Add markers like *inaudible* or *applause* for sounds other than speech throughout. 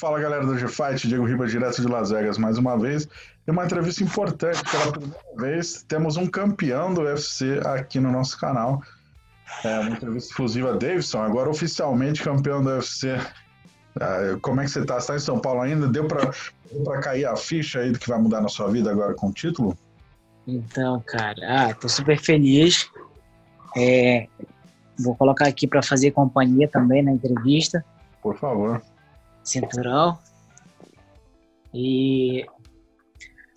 Fala galera do G-Fight, Diego Ribas, direto de Las Vegas mais uma vez. E uma entrevista importante, pela primeira vez temos um campeão do UFC aqui no nosso canal. É uma entrevista exclusiva Davidson, agora oficialmente campeão do UFC. É, como é que você tá? Você tá em São Paulo ainda? Deu pra, deu pra cair a ficha aí do que vai mudar na sua vida agora com o título? Então, cara, ah, tô super feliz. É, vou colocar aqui para fazer companhia também na entrevista. Por favor. Cinturão. E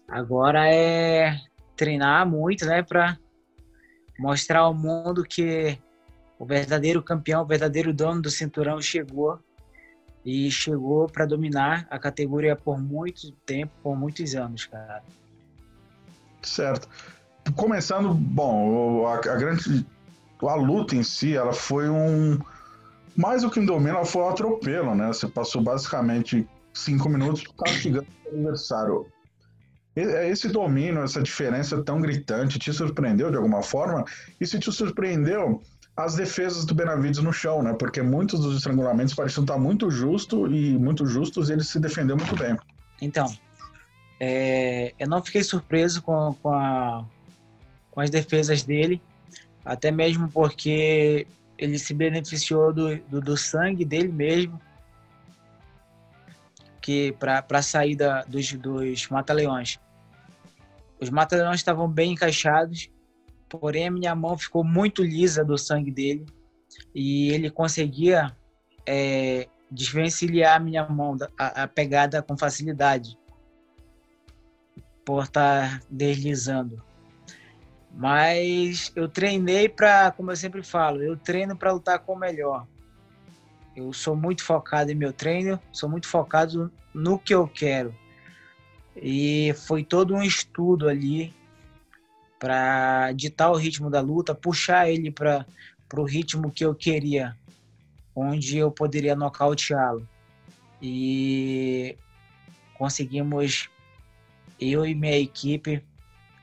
agora é treinar muito, né, para mostrar ao mundo que o verdadeiro campeão, o verdadeiro dono do cinturão chegou e chegou para dominar a categoria por muito tempo, por muitos anos, cara. Certo. Começando, bom, a, a grande a luta em si, ela foi um mais do que um domínio, ela foi um atropelo, né? Você passou basicamente cinco minutos castigando o adversário. É, esse domínio, essa diferença tão gritante, te surpreendeu de alguma forma? E se te surpreendeu, as defesas do Benavides no chão, né? Porque muitos dos estrangulamentos pareciam estar muito justo e muito justos e ele se defendeu muito bem. Então, é, eu não fiquei surpreso com, com, a, com as defesas dele, até mesmo porque ele se beneficiou do, do, do sangue dele mesmo, que para a saída dos, dos mata-leões. Os mata-leões estavam bem encaixados, porém minha mão ficou muito lisa do sangue dele e ele conseguia é, desvencilhar a minha mão, a, a pegada com facilidade, por estar tá deslizando. Mas eu treinei para, como eu sempre falo, eu treino para lutar com o melhor. Eu sou muito focado em meu treino, sou muito focado no que eu quero. E foi todo um estudo ali para ditar o ritmo da luta, puxar ele para o ritmo que eu queria, onde eu poderia nocauteá-lo. E conseguimos, eu e minha equipe,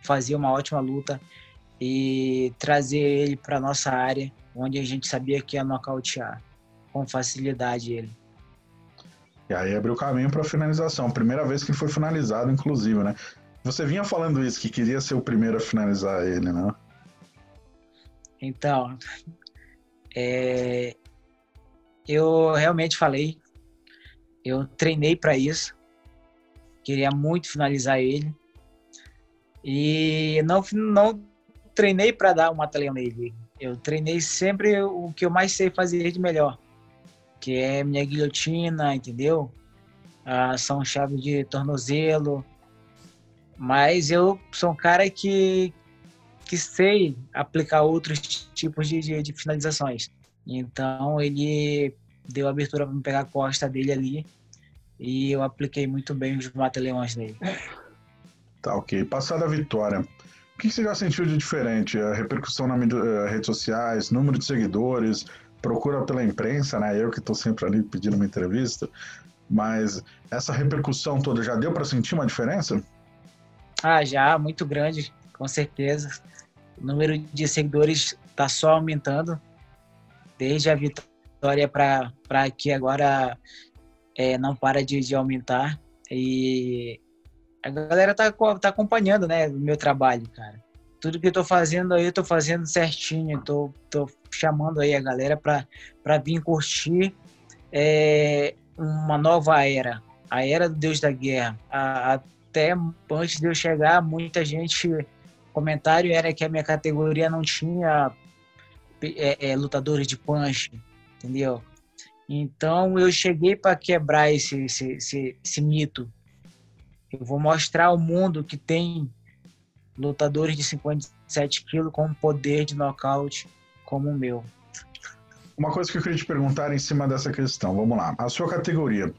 fazer uma ótima luta e trazer ele para nossa área, onde a gente sabia que ia nocautear com facilidade ele. E aí abriu caminho para a finalização. Primeira vez que foi finalizado, inclusive, né? Você vinha falando isso, que queria ser o primeiro a finalizar ele, né? Então, é, eu realmente falei, eu treinei para isso, queria muito finalizar ele e não não treinei para dar um mata-leão nele. Eu treinei sempre o que eu mais sei fazer de melhor, que é minha guilhotina, entendeu? Ah, são chave de tornozelo. Mas eu sou um cara que, que sei aplicar outros tipos de, de, de finalizações. Então ele deu abertura para me pegar a costa dele ali e eu apliquei muito bem os mata-leões nele. Tá, ok. Passada a vitória, o que você já sentiu de diferente? A repercussão nas eh, redes sociais, número de seguidores, procura pela imprensa, né? Eu que estou sempre ali pedindo uma entrevista. Mas essa repercussão toda já deu para sentir uma diferença? Ah, já, muito grande, com certeza. O número de seguidores está só aumentando, desde a vitória para aqui agora é, não para de, de aumentar. E a galera tá, tá acompanhando, né, o meu trabalho, cara. Tudo que eu tô fazendo aí, eu tô fazendo certinho. Tô, tô chamando aí a galera para vir curtir é, uma nova era. A era do Deus da Guerra. A, até antes de eu chegar, muita gente... comentário era que a minha categoria não tinha é, é, lutadores de punch, entendeu? Então eu cheguei para quebrar esse, esse, esse, esse mito eu vou mostrar ao mundo que tem lutadores de 57 quilos com poder de nocaute como o meu. Uma coisa que eu queria te perguntar em cima dessa questão, vamos lá. A sua categoria,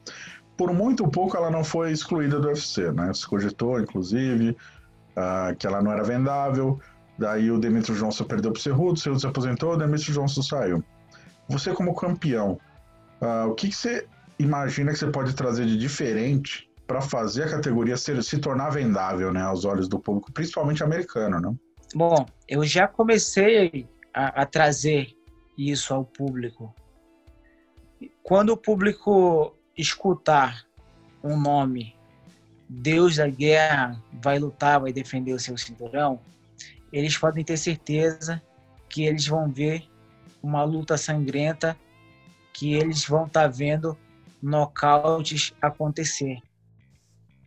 por muito pouco ela não foi excluída do UFC, né? Se cogitou, inclusive, uh, que ela não era vendável. Daí o Demetrio Johnson perdeu para o Cerrudo, o Cerrudo se aposentou, o Demetrio Johnson saiu. Você como campeão, uh, o que, que você imagina que você pode trazer de diferente para fazer a categoria ser, se tornar vendável, né, aos olhos do público, principalmente americano, não? Bom, eu já comecei a, a trazer isso ao público. quando o público escutar um nome, Deus da guerra vai lutar, vai defender o seu cinturão, eles podem ter certeza que eles vão ver uma luta sangrenta, que eles vão estar tá vendo nocautes acontecer.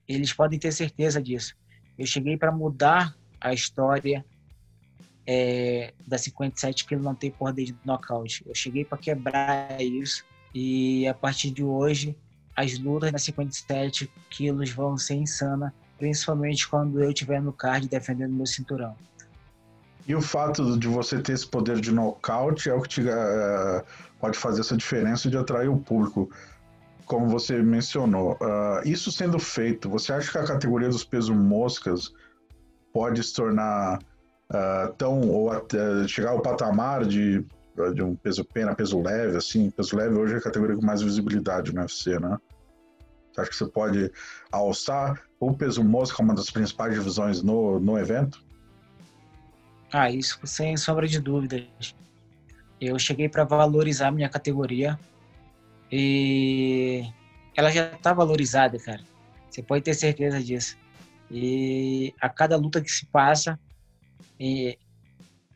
Eles podem ter certeza disso. Eu cheguei para mudar a história é, da 57 que não tem poder de nocaute. Eu cheguei para quebrar isso e a partir de hoje as lutas na 57 quilos vão ser insana, principalmente quando eu estiver no card defendendo meu cinturão. E o fato de você ter esse poder de nocaute é o que te, uh, pode fazer essa diferença de atrair o público, como você mencionou. Uh, isso sendo feito, você acha que a categoria dos pesos moscas pode se tornar uh, tão ou até chegar ao patamar de, de um peso pena, peso leve, assim, peso leve hoje é a categoria com mais visibilidade no UFC, né? Você acha que você pode alçar o peso mosca uma das principais divisões no, no evento? Ah, isso sem sombra de dúvidas. Eu cheguei para valorizar minha categoria e ela já está valorizada, cara. Você pode ter certeza disso. E a cada luta que se passa,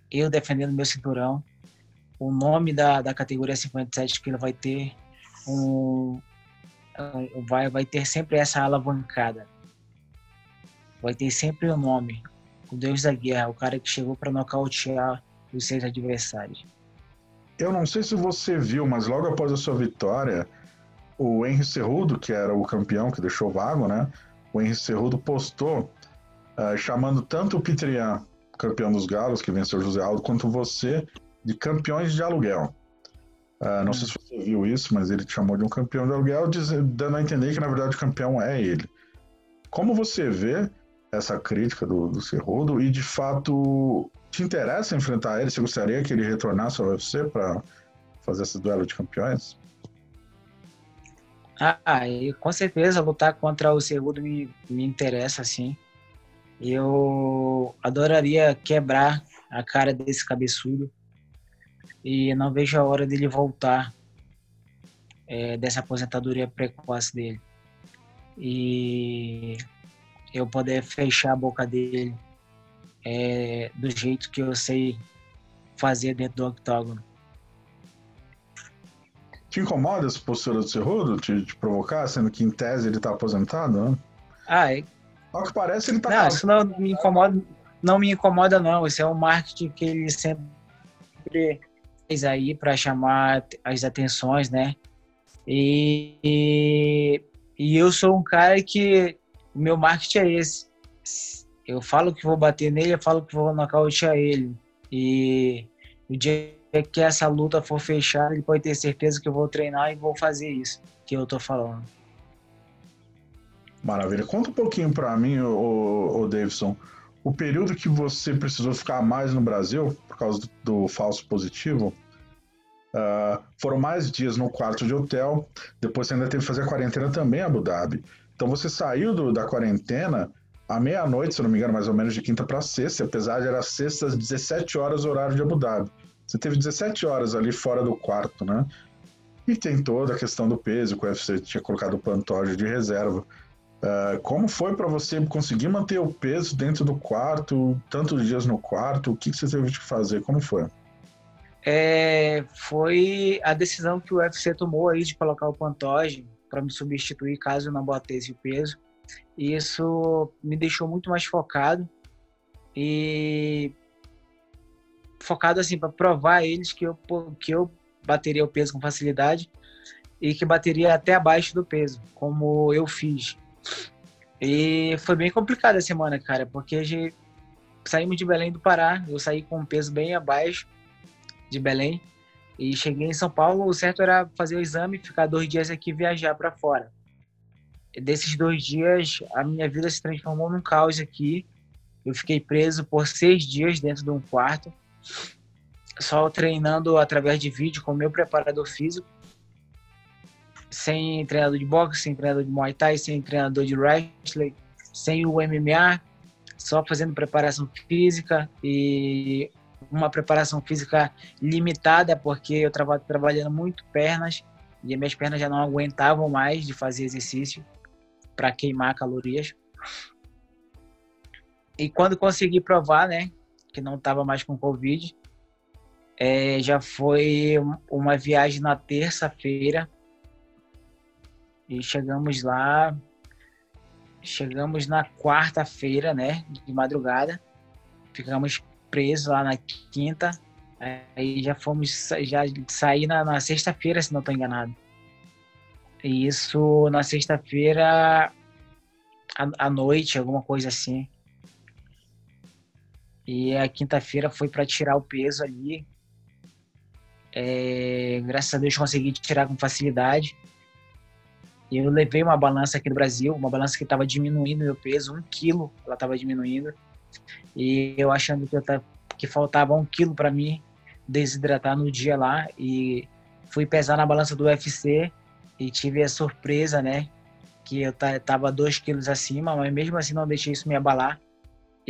eu defendendo meu cinturão, o nome da, da categoria 57 que ele vai ter um, vai, vai ter sempre essa alavancada. Vai ter sempre o um nome o deus da guerra, o cara que chegou para nocautear os seus adversários. Eu não sei se você viu, mas logo após a sua vitória, o Henry Cerrudo, que era o campeão que deixou vago, né? O Henry Cerrudo postou uh, chamando tanto o Pitrian, campeão dos Galos, que venceu o José Aldo, quanto você de campeões de aluguel. Uh, não hum. sei se você viu isso, mas ele te chamou de um campeão de aluguel, dando a entender que na verdade o campeão é ele. Como você vê essa crítica do, do Cerrudo e de fato te interessa enfrentar ele? Você gostaria que ele retornasse ao UFC para fazer esse duelo de campeões? Ah, e com certeza lutar contra o Cerrudo me, me interessa, sim. Eu adoraria quebrar a cara desse cabeçudo e não vejo a hora dele voltar é, dessa aposentadoria precoce dele. E eu poder fechar a boca dele é, do jeito que eu sei fazer dentro do octógono. Te incomoda essa postura do Cerrudo te, te provocar, sendo que em tese ele está aposentado, né? Ah, é. Ao que parece, ele está. Não, isso não me incomoda, não me incomoda, não. Isso é um marketing que ele sempre fez aí para chamar as atenções, né? E, e, e eu sou um cara que o meu marketing é esse. Eu falo que vou bater nele, eu falo que vou nocautear ele. E o dia que essa luta for fechada, ele pode ter certeza que eu vou treinar e vou fazer isso que eu tô falando. Maravilha. Conta um pouquinho para mim, o, o Davidson, o período que você precisou ficar mais no Brasil por causa do, do falso positivo. Uh, foram mais dias no quarto de hotel. Depois você ainda teve que fazer a quarentena também em Abu Dhabi. Então você saiu do, da quarentena à meia-noite, se não me engano, mais ou menos de quinta para sexta, apesar de era sexta às 17 horas, horário de Abu Dhabi. Você teve 17 horas ali fora do quarto, né? E tem toda a questão do peso, que o UFC tinha colocado o Pantoja de reserva. Uh, como foi para você conseguir manter o peso dentro do quarto, tantos dias no quarto? O que, que você teve que fazer? Como foi? É, foi a decisão que o UFC tomou aí de colocar o Pantoja para me substituir caso eu não batesse o peso. E isso me deixou muito mais focado e focado assim para provar a eles que eu que eu bateria o peso com facilidade e que bateria até abaixo do peso, como eu fiz. E foi bem complicada a semana, cara, porque a gente saímos de Belém do Pará, eu saí com um peso bem abaixo de Belém e cheguei em São Paulo, o certo era fazer o exame, ficar dois dias aqui e viajar para fora. Desses dois dias, a minha vida se transformou num caos aqui. Eu fiquei preso por seis dias dentro de um quarto, só treinando através de vídeo com meu preparador físico, sem treinador de boxe, sem treinador de Muay Thai, sem treinador de wrestling, sem o MMA, só fazendo preparação física e uma preparação física limitada, porque eu estava trabalhando muito pernas e minhas pernas já não aguentavam mais de fazer exercício para queimar calorias. E quando consegui provar, né, que não estava mais com Covid, é, já foi uma viagem na terça-feira e chegamos lá, chegamos na quarta-feira, né, de madrugada, ficamos presos lá na quinta, aí já fomos, já saí na, na sexta-feira, se não estou enganado. Isso na sexta-feira à noite, alguma coisa assim. E a quinta-feira foi para tirar o peso ali. É, graças a Deus consegui tirar com facilidade. E eu levei uma balança aqui do Brasil, uma balança que estava diminuindo meu peso, um quilo, ela estava diminuindo. E eu achando que, eu tava, que faltava um quilo para mim desidratar no dia lá. E fui pesar na balança do UFC e tive a surpresa, né? Que eu tava dois quilos acima, mas mesmo assim não deixei isso me abalar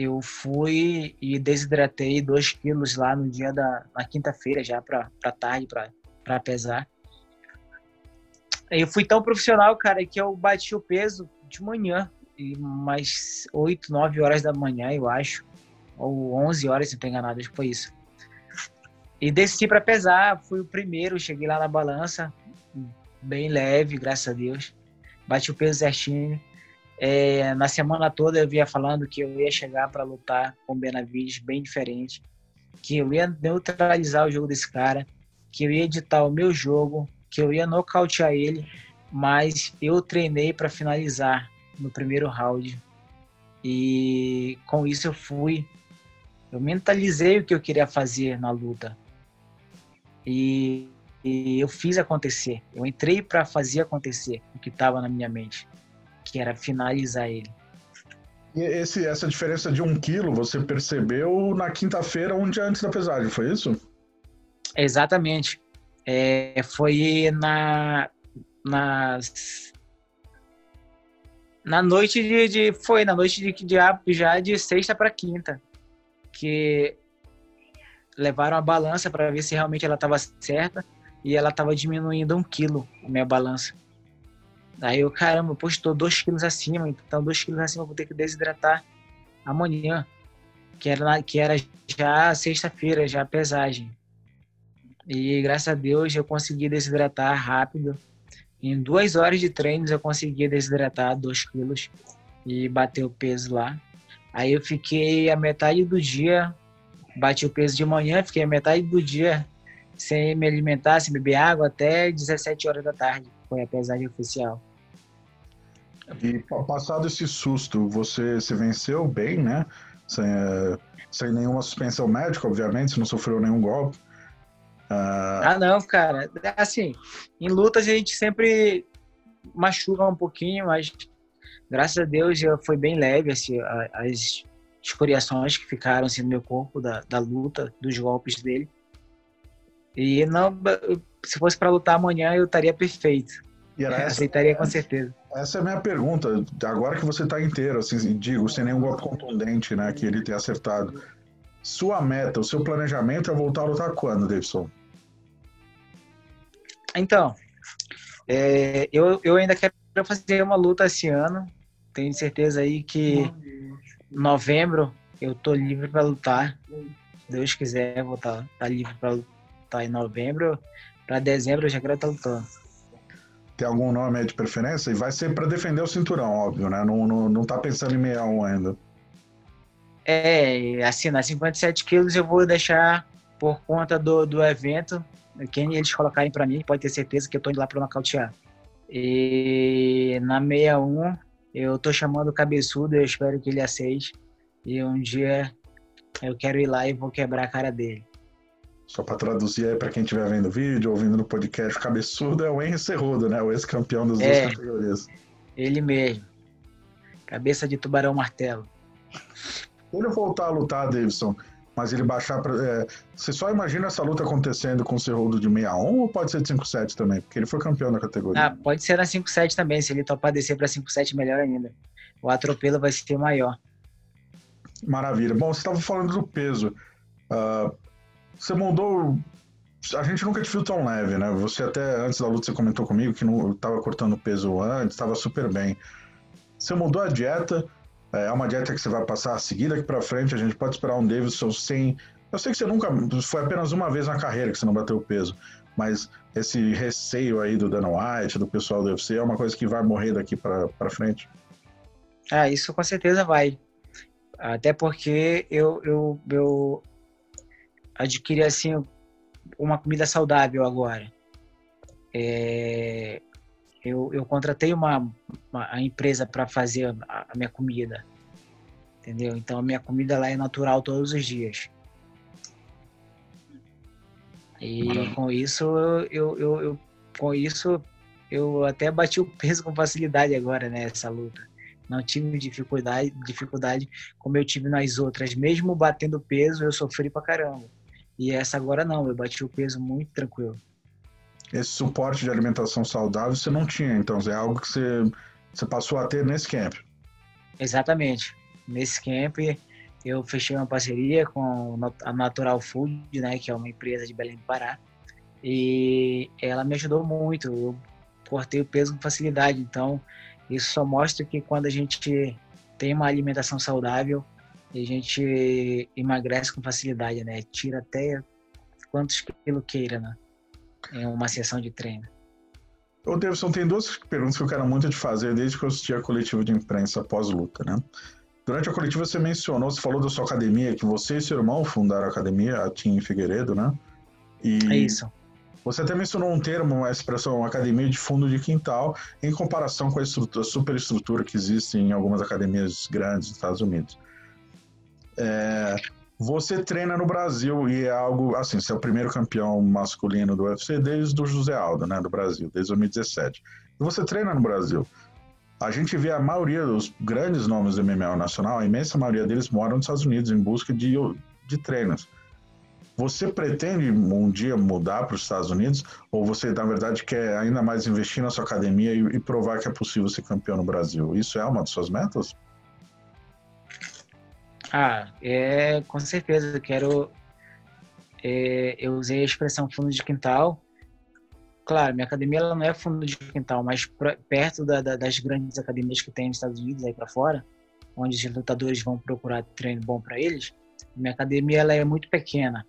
eu fui e desidratei 2 quilos lá no dia da na quinta-feira já para tarde para pesar. Eu fui tão profissional, cara, que eu bati o peso de manhã, e mais 8, 9 horas da manhã, eu acho, ou 11 horas, se não tô enganado, foi isso. E desci para pesar, fui o primeiro, cheguei lá na balança, bem leve, graças a Deus. Bati o peso certinho. É, na semana toda eu via falando que eu ia chegar para lutar com o Benavides bem diferente, que eu ia neutralizar o jogo desse cara, que eu ia editar o meu jogo, que eu ia nocautear ele, mas eu treinei para finalizar no primeiro round. E com isso eu fui, eu mentalizei o que eu queria fazer na luta. E, e eu fiz acontecer. Eu entrei para fazer acontecer o que estava na minha mente que era finalizar ele. E esse, essa diferença de um quilo você percebeu na quinta-feira, um dia antes da pesagem, foi isso? Exatamente. É, foi na, na, na noite de, de, foi na noite de, de já de sexta para quinta que levaram a balança para ver se realmente ela estava certa e ela estava diminuindo um quilo a minha balança Aí eu, caramba, pô, estou dois quilos acima, então dois quilos acima eu vou ter que desidratar amanhã, que era, que era já sexta-feira, já pesagem. E graças a Deus eu consegui desidratar rápido. Em duas horas de treinos eu consegui desidratar dois quilos e bater o peso lá. Aí eu fiquei a metade do dia, bati o peso de manhã, fiquei a metade do dia sem me alimentar, sem beber água, até 17 horas da tarde. Foi a pesagem oficial. E passado esse susto, você se venceu bem, né? Sem, é, sem nenhuma suspensão médica, obviamente, você não sofreu nenhum golpe. Uh... Ah, não, cara. Assim, em lutas a gente sempre machuca um pouquinho, mas graças a Deus foi bem leve assim, as escoriações que ficaram assim, no meu corpo da, da luta, dos golpes dele. E não, se fosse para lutar amanhã, eu estaria perfeito. *laughs* Essa, Aceitaria com certeza. Essa é a minha pergunta. Agora que você está inteiro, assim, digo, sem nenhum golpe contundente, né, que ele tenha acertado. Sua meta, o seu planejamento é voltar a lutar quando, Davidson? Então, é, eu, eu ainda quero fazer uma luta esse ano. Tenho certeza aí que em novembro eu tô livre para lutar. Se Deus quiser, vou estar tá, tá livre para lutar em novembro. Para dezembro eu já quero estar tá lutando tem algum nome aí de preferência? E vai ser para defender o cinturão, óbvio, né? Não, não, não tá pensando em 61 ainda. É, assim, na 57 quilos eu vou deixar por conta do, do evento, quem eles colocarem para mim, pode ter certeza que eu tô indo lá para nocautear. E na 61 eu tô chamando o cabeçudo, eu espero que ele aceite. E um dia eu quero ir lá e vou quebrar a cara dele. Só para traduzir aí para quem estiver vendo o vídeo, ouvindo no podcast, o cabeçudo é o Henry Cerrudo, né? O ex-campeão das é, duas categorias. Ele mesmo. Cabeça de tubarão martelo. Ele voltar a lutar, Davidson, mas ele baixar para. É, você só imagina essa luta acontecendo com o Cerrudo de 61 ou pode ser de 5-7 também? Porque ele foi campeão da categoria. Ah, pode ser na 5-7 também. Se ele topar descer para 5-7, melhor ainda. O atropelo vai ser maior. Maravilha. Bom, você estava falando do peso. Uh, você mudou a gente nunca te viu tão leve, né? Você até antes da luta você comentou comigo que não estava cortando peso antes, estava super bem. Você mudou a dieta, é uma dieta que você vai passar a seguir daqui para frente. A gente pode esperar um Davidson sem. Eu sei que você nunca. Foi apenas uma vez na carreira que você não bateu o peso, mas esse receio aí do Dana White, do pessoal do UFC, é uma coisa que vai morrer daqui para frente? Ah, isso com certeza vai. Até porque eu, eu, eu adquiri assim uma comida saudável agora. É, eu, eu contratei uma, uma empresa para fazer a, a, minha comida, entendeu? Então a minha comida lá é natural todos os dias. E com isso eu, eu, eu, com isso eu até bati o peso com facilidade agora nessa né, luta. Não tive dificuldade, dificuldade como eu tive nas outras. Mesmo batendo peso, eu sofri pra caramba. E essa agora não, eu bati o peso muito tranquilo. Esse suporte de alimentação saudável você não tinha, então é algo que você, você passou a ter nesse camp. Exatamente. Nesse camp eu fechei uma parceria com a Natural Food, né, que é uma empresa de Belém do Pará. E ela me ajudou muito. Eu cortei o peso com facilidade. Então, isso só mostra que quando a gente tem uma alimentação saudável, e a gente emagrece com facilidade, né? Tira até quantos quilos queira, né? Em uma sessão de treino. Ô, Davidson, tem duas perguntas que eu quero muito te fazer desde que eu assisti a coletiva de imprensa pós-luta, né? Durante a coletiva você mencionou, você falou da sua academia, que você e seu irmão fundaram a academia, a Team Figueiredo, né? E é isso. Você até mencionou um termo, uma expressão, academia de fundo de quintal, em comparação com a, a superestrutura que existe em algumas academias grandes nos Estados Unidos. É, você treina no Brasil e é algo assim, você é o primeiro campeão masculino do UFC desde o José Aldo, né, do Brasil, desde 2017. E você treina no Brasil. A gente vê a maioria dos grandes nomes do MMA nacional, a imensa maioria deles moram nos Estados Unidos em busca de, de treinos. Você pretende um dia mudar para os Estados Unidos ou você, na verdade, quer ainda mais investir na sua academia e, e provar que é possível ser campeão no Brasil? Isso é uma de suas metas? Ah, é com certeza. Eu quero. É, eu usei a expressão fundo de quintal. Claro, minha academia ela não é fundo de quintal, mas pra, perto da, da, das grandes academias que tem nos Estados Unidos, aí para fora, onde os lutadores vão procurar treino bom para eles, minha academia ela é muito pequena.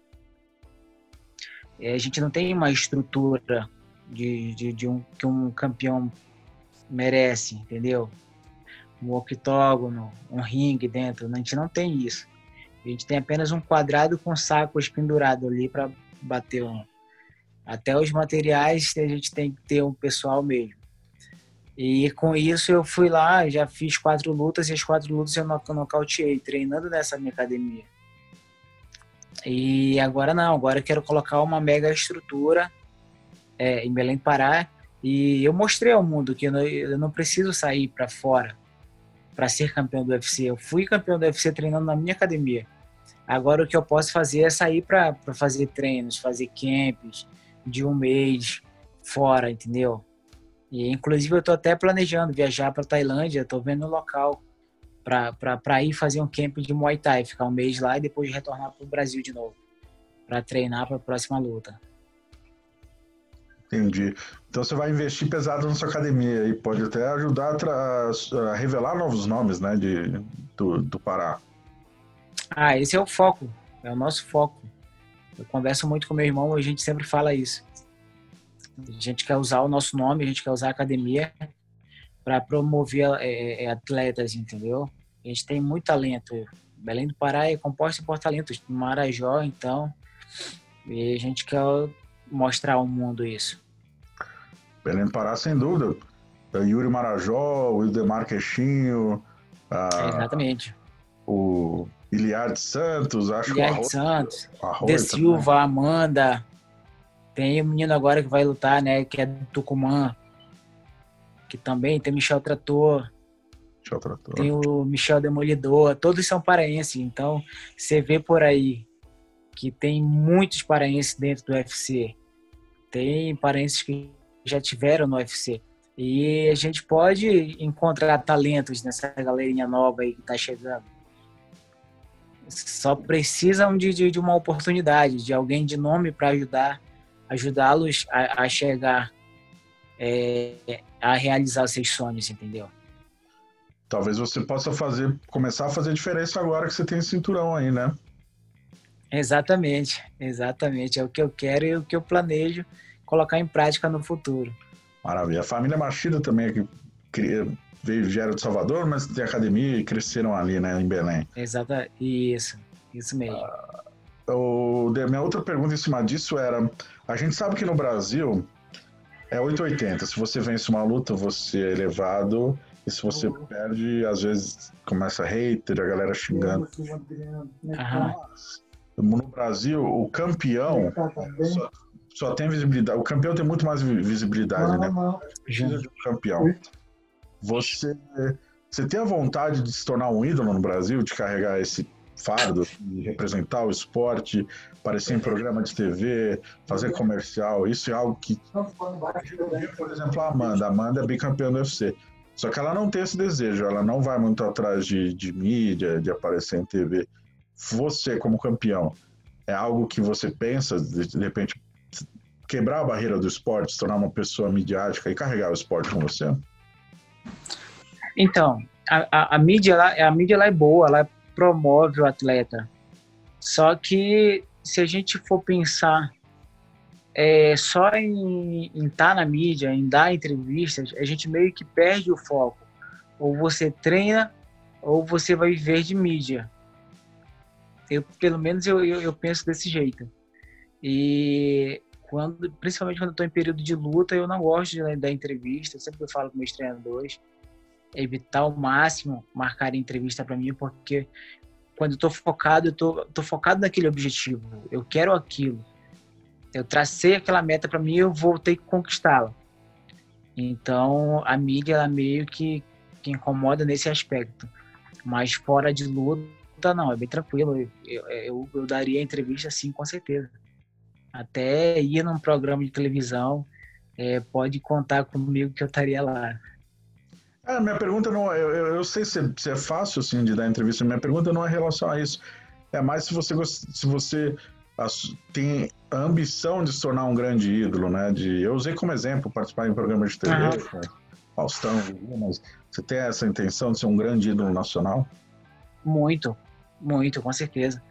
É, a gente não tem uma estrutura de, de, de um, que um campeão merece, entendeu? Um octógono, um ringue dentro. A gente não tem isso. A gente tem apenas um quadrado com sacos pendurado ali para bater um. Até os materiais a gente tem que ter um pessoal mesmo. E com isso eu fui lá, já fiz quatro lutas e as quatro lutas eu nocauteei, treinando nessa minha academia. E agora não, agora eu quero colocar uma mega estrutura é, em Belém Pará. E eu mostrei ao mundo que eu não, eu não preciso sair para fora para ser campeão do UFC. Eu fui campeão do UFC treinando na minha academia. Agora o que eu posso fazer é sair para fazer treinos, fazer camps de um mês fora, entendeu? E inclusive eu tô até planejando viajar para Tailândia, tô vendo o local para ir fazer um camp de Muay Thai, ficar um mês lá e depois retornar para o Brasil de novo, para treinar para a próxima luta. Entendi. Então você vai investir pesado na sua academia e pode até ajudar a, a revelar novos nomes, né, de, do, do Pará. Ah, esse é o foco, é o nosso foco. Eu converso muito com meu irmão, a gente sempre fala isso. A gente quer usar o nosso nome, a gente quer usar a academia para promover é, é, atletas, entendeu? A gente tem muito talento. Belém do Pará é composto por talentos. Marajó, então, e a gente quer mostrar ao mundo isso. Belém do Pará, sem dúvida. É Yuri Marajó, o Ildemar Queixinho. A, Exatamente. O Iliard Santos, acho que o Santos. De Silva, também. Amanda. Tem um menino agora que vai lutar, né? Que é do Tucumã. Que também tem Michel Trator. Michel Trator. Tem o Michel Demolidor. Todos são paraenses. Então, você vê por aí que tem muitos paraenses dentro do UFC. Tem paraenses que já tiveram no UFC. E a gente pode encontrar talentos nessa galerinha nova aí que está chegando. Só precisam de, de, de, uma oportunidade, de alguém de nome para ajudar ajudá-los a, a, chegar é, a realizar seus sonhos, entendeu? Talvez você possa fazer, começar a fazer diferença agora que você tem cinturão aí, né? Exatamente, exatamente. É o que eu quero e o que eu planejo colocar em prática no futuro. Maravilha. A família Machida também é que veio Gero de Salvador, mas tem academia e cresceram ali, né, em Belém. Exato, isso, isso mesmo. Uh, o, minha outra pergunta em cima disso era: a gente sabe que no Brasil é 880. Se você vence uma luta, você é elevado. E se você uhum. perde, às vezes começa hater, a galera xingando. Mas, no Brasil, o campeão só, só, tem visibilidade. O campeão tem muito mais visibilidade, né? Precisa de um campeão. Você, você tem a vontade de se tornar um ídolo no Brasil, de carregar esse fardo, de representar o esporte, aparecer em programa de TV, fazer comercial, isso é algo que. Por exemplo, a Amanda. A Amanda é bicampeã do UFC. Só que ela não tem esse desejo, ela não vai muito atrás de, de mídia, de aparecer em TV. Você, como campeão, é algo que você pensa, de repente, quebrar a barreira do esporte, se tornar uma pessoa midiática e carregar o esporte com você? Então, a, a, a mídia, ela, a mídia ela é boa, ela promove o atleta. Só que se a gente for pensar é, só em estar tá na mídia, em dar entrevistas, a gente meio que perde o foco. Ou você treina, ou você vai viver de mídia. Eu, pelo menos eu, eu, eu penso desse jeito. E quando, principalmente quando estou em período de luta, eu não gosto de dar entrevista. Eu sempre falo com meus treinadores evitar ao máximo marcar entrevista para mim, porque quando eu tô focado, eu tô, tô focado naquele objetivo. Eu quero aquilo. Eu tracei aquela meta para mim, eu vou ter que conquistá-la. Então, a mídia ela meio que, que incomoda nesse aspecto. Mas fora de luta, não, é bem tranquilo. Eu, eu, eu daria entrevista sim, com certeza. Até ir num programa de televisão, é, pode contar comigo que eu estaria lá. É, minha pergunta não. Eu, eu sei se, se, é fácil assim, de dar entrevista, minha pergunta não é em relação a isso. É mais se você, se você tem a ambição de se tornar um grande ídolo, né? De, eu usei como exemplo participar em programas de TV, ah. com Faustão, mas você tem essa intenção de ser um grande ídolo nacional? Muito, muito, com certeza.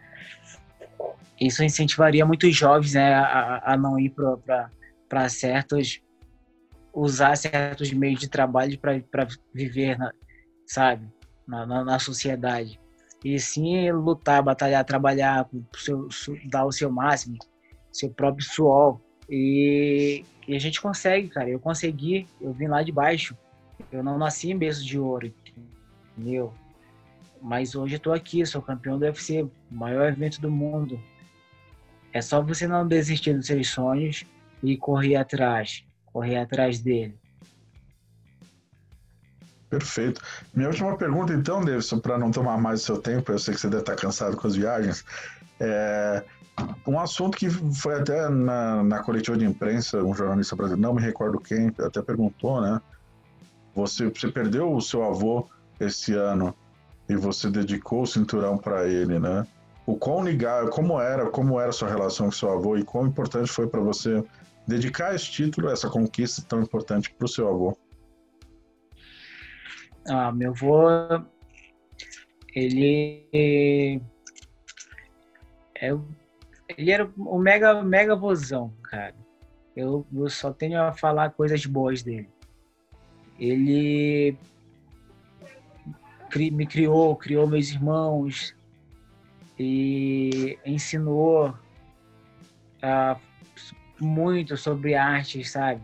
Isso incentivaria muitos jovens né, a, a não ir para certos usar certos meios de trabalho para viver, na, sabe, na, na, na, sociedade. E sim lutar, batalhar, trabalhar, seu, dar o seu máximo, seu próprio suor. E, e, a gente consegue, cara. Eu consegui, eu vim lá de baixo. Eu não nasci em berço de ouro, entendeu? Mas hoje eu tô aqui, sou campeão do UFC, maior evento do mundo. É só você não desistir dos seus sonhos e correr atrás correr atrás dele. Perfeito. Minha última pergunta, então, Davidson, para não tomar mais o seu tempo, eu sei que você deve estar cansado com as viagens. É um assunto que foi até na, na coletiva de imprensa, um jornalista brasileiro, não me recordo quem, até perguntou, né? Você, você perdeu o seu avô esse ano e você dedicou o cinturão para ele, né? O quão ligado, como era, como era a sua relação com seu avô e quão importante foi para você dedicar esse título, essa conquista tão importante para o seu avô? Ah, meu avô, ele é, ele era um mega mega vozão, cara. Eu, eu só tenho a falar coisas boas dele. Ele me criou, criou meus irmãos e ensinou a muito sobre arte, sabe?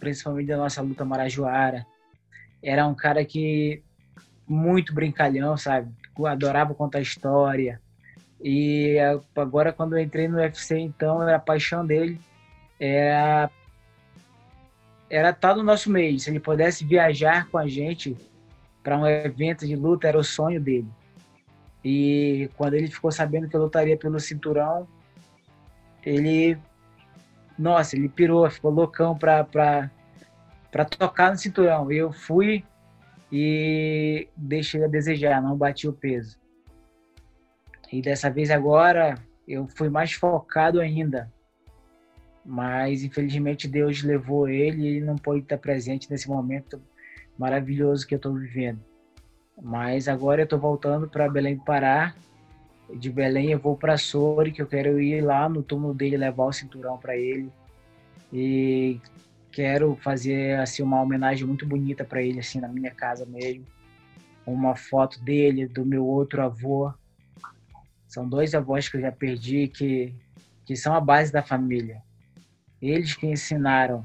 Principalmente da nossa luta marajoara. Era um cara que muito brincalhão, sabe? Adorava contar história. E agora quando eu entrei no UFC, então, a paixão dele era era estar no nosso meio. Se ele pudesse viajar com a gente para um evento de luta, era o sonho dele. E quando ele ficou sabendo que eu lutaria pelo cinturão, ele nossa, ele pirou, ficou loucão pra, pra, pra tocar no cinturão. Eu fui e deixei a desejar, não bati o peso. E dessa vez agora eu fui mais focado ainda. mas infelizmente Deus levou ele e não pôde estar presente nesse momento maravilhoso que eu estou vivendo. Mas agora eu estou voltando para Belém do Pará. De Belém eu vou para Sori, que eu quero ir lá no túmulo dele levar o cinturão para ele. E quero fazer assim uma homenagem muito bonita para ele assim na minha casa mesmo. Uma foto dele, do meu outro avô. São dois avós que eu já perdi que que são a base da família. Eles que ensinaram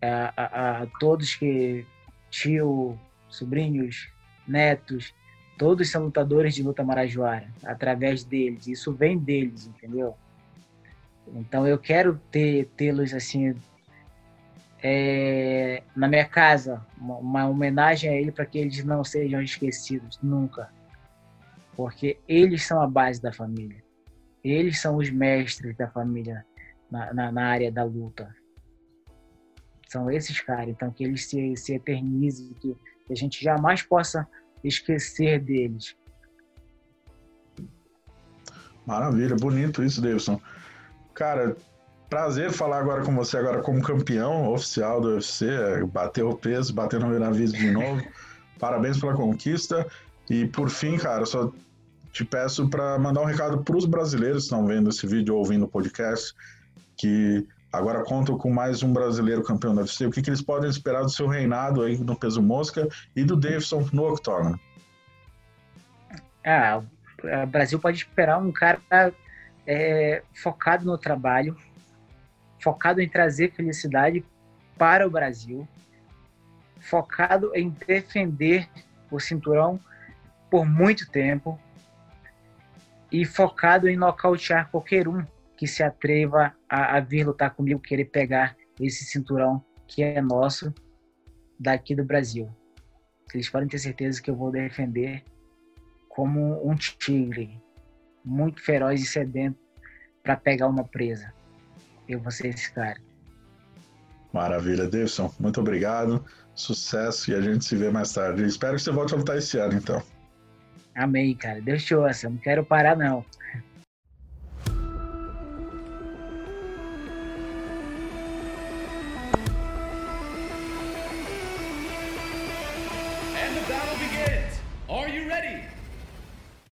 a, a, a todos que tio, sobrinhos, netos, todos são lutadores de luta marajoara, através deles. Isso vem deles, entendeu? Então eu quero ter tê-los assim é, na minha casa, uma, uma homenagem a ele para que eles não sejam esquecidos nunca, porque eles são a base da família. Eles são os mestres da família na, na, na área da luta. São esses caras, então que eles se, se eternizem, que, que a gente jamais possa esquecer deles. Maravilha, bonito isso, Davidson. Cara, prazer falar agora com você agora como campeão oficial do UFC, bateu o peso, bateu no Benavides de novo. *laughs* Parabéns pela conquista. E por fim, cara, só te peço para mandar um recado para os brasileiros que estão vendo esse vídeo ou ouvindo o podcast, que agora contam com mais um brasileiro campeão da UFC. O que, que eles podem esperar do seu reinado aí no peso mosca e do Davidson no octógono? Ah, o Brasil pode esperar um cara é, focado no trabalho, focado em trazer felicidade para o Brasil, focado em defender o cinturão por muito tempo, e focado em nocautear qualquer um que se atreva a, a vir lutar comigo, querer pegar esse cinturão que é nosso daqui do Brasil. Eles podem ter certeza que eu vou defender como um tigre, muito feroz e sedento para pegar uma presa. Eu vou ser esse cara. Maravilha, Davidson. Muito obrigado. Sucesso e a gente se vê mais tarde. espero que você volte a lutar esse ano, então. Amém, cara. Deus te ouça. Não quero parar, não.